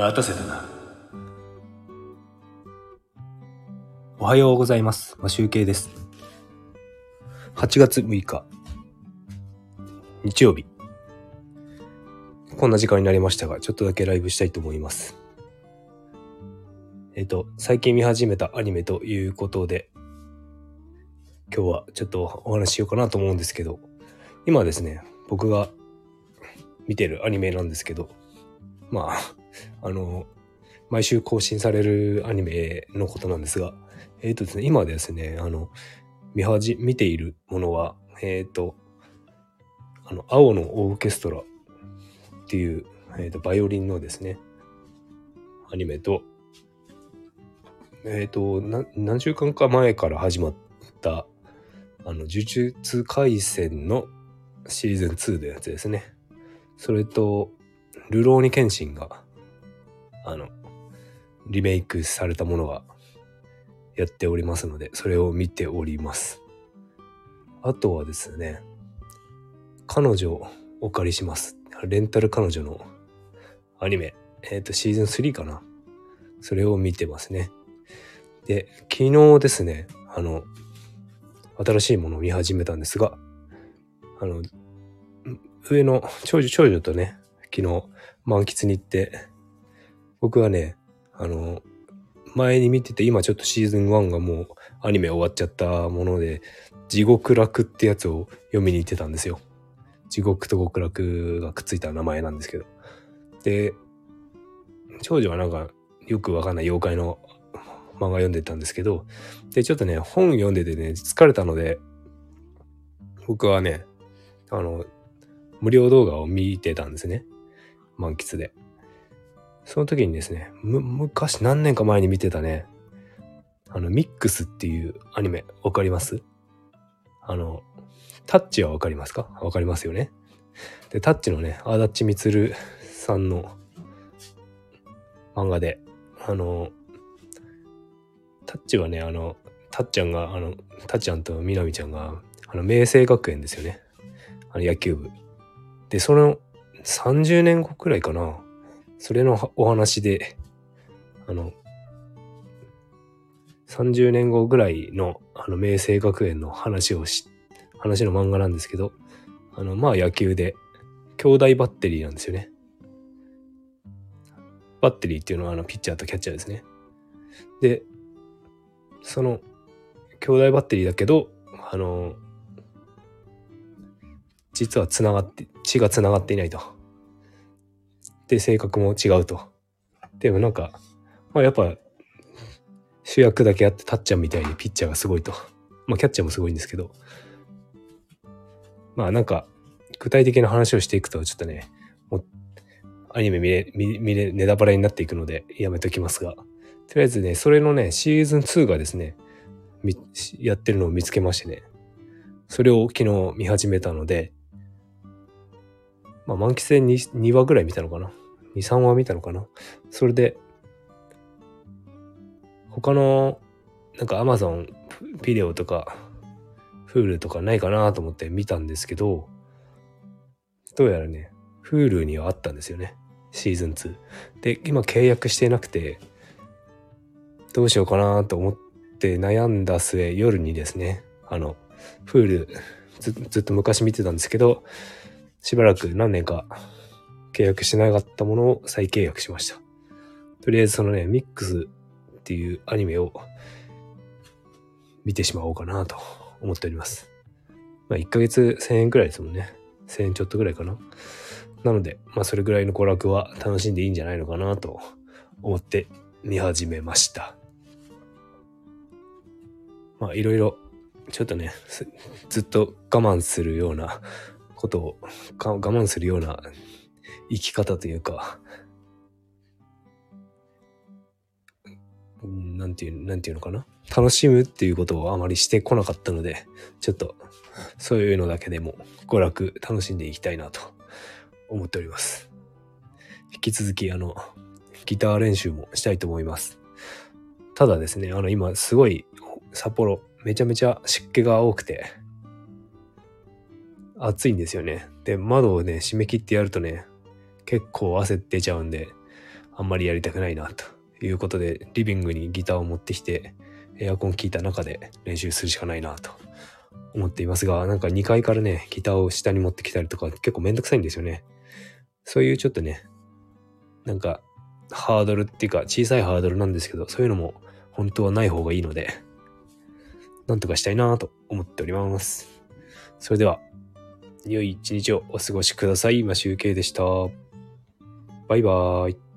待たせたな。おはようございます。ま集計です。8月6日、日曜日。こんな時間になりましたが、ちょっとだけライブしたいと思います。えっ、と、最近見始めたアニメということで、今日はちょっとお話ししようかなと思うんですけど、今ですね、僕が見てるアニメなんですけど、まあ、あの、毎週更新されるアニメのことなんですが、えっ、とですね、今ですね、あの、見はじ、見ているものは、えっ、と、あの、青のオーケストラっていう、えっ、と、バイオリンのですね、アニメと、えっ、と、何週間か前から始まった、あの、呪術廻戦のシーズン2のやつですね。それと、ルローニケンシンが、あの、リメイクされたものがやっておりますので、それを見ております。あとはですね、彼女をお借りします。レンタル彼女のアニメ、えっ、と、シーズン3かな。それを見てますね。で、昨日ですね、あの、新しいものを見始めたんですが、あの、上の長女、長女とね、昨日満喫に行って、僕はね、あの、前に見てて、今ちょっとシーズン1がもうアニメ終わっちゃったもので、地獄楽ってやつを読みに行ってたんですよ。地獄と極楽がくっついた名前なんですけど。で、長女はなんかよくわかんない妖怪の漫画読んでたんですけど、で、ちょっとね、本読んでてね、疲れたので、僕はね、あの、無料動画を見てたんですね。満喫で。その時にですね、む、昔何年か前に見てたね、あの、ミックスっていうアニメ、わかります？あの、タッチはわかりますか？わかりますよね。で、タッチのね、足立みつるさんの漫画で、あの、タッチはね、あの、タッちゃんが、あの、タッちゃんとみなみちゃんが、あの、明星学園ですよね。あの、野球部。で、その30年後くらいかな。それのお話で、あの、30年後ぐらいの、あの、明星学園の話をし、話の漫画なんですけど、あの、まあ野球で、兄弟バッテリーなんですよね。バッテリーっていうのはあの、ピッチャーとキャッチャーですね。で、その、兄弟バッテリーだけど、あの、実は繋がって、血が繋がっていないと。で、性格も違うと。でもなんか、まあやっぱ、主役だけあって、タッチャーみたいにピッチャーがすごいと。まあキャッチャーもすごいんですけど。まあなんか、具体的な話をしていくと、ちょっとね、もう、アニメ見れ、見見れ、ネタバレになっていくので、やめときますが。とりあえずね、それのね、シーズン2がですね、やってるのを見つけましてね。それを昨日見始めたので、まあ満喫で 2, 2話ぐらい見たのかな ?2、3話見たのかな？それで、他の、なんか Amazon ビデオとか、Hulu とかないかなと思って見たんですけど、どうやらね、Hulu にはあったんですよね。シーズン2。で、今契約してなくて、どうしようかなと思って悩んだ末、夜にですね、あの、Hulu ずずっと昔見てたんですけど、しばらく何年か契約しなかったものを再契約しました。とりあえずそのね、ミックスっていうアニメを見てしまおうかなと思っております。まあ1ヶ月1000円くらいですもんね。1000円ちょっとぐらいかな。なので、まあそれぐらいの娯楽は楽しんでいいんじゃないのかなと思って見始めました。まあいろいろちょっとね、ずっと我慢するようなことを、我慢するような生き方というか、なんていう、なんていうのかな？楽しむっていうことをあまりしてこなかったので、ちょっとそういうのだけでも娯楽楽しんでいきたいなと思っております。引き続きあの、ギター練習もしたいと思います。ただですね、あの今すごい札幌めちゃめちゃ湿気が多くて、暑いんですよね。で、窓をね、閉め切ってやるとね、結構汗出ちゃうんで、あんまりやりたくないなということで、リビングにギターを持ってきて、エアコン効いた中で練習するしかないなと思っていますが、なんか2階からね、ギターを下に持ってきたりとか結構めんどくさいんですよね。そういうちょっとね、なんかハードルっていうか小さいハードルなんですけど、そういうのも本当はない方がいいので、なんとかしたいなと思っております。それでは、良い一日をお過ごしください。今集計でした。バイバーイ。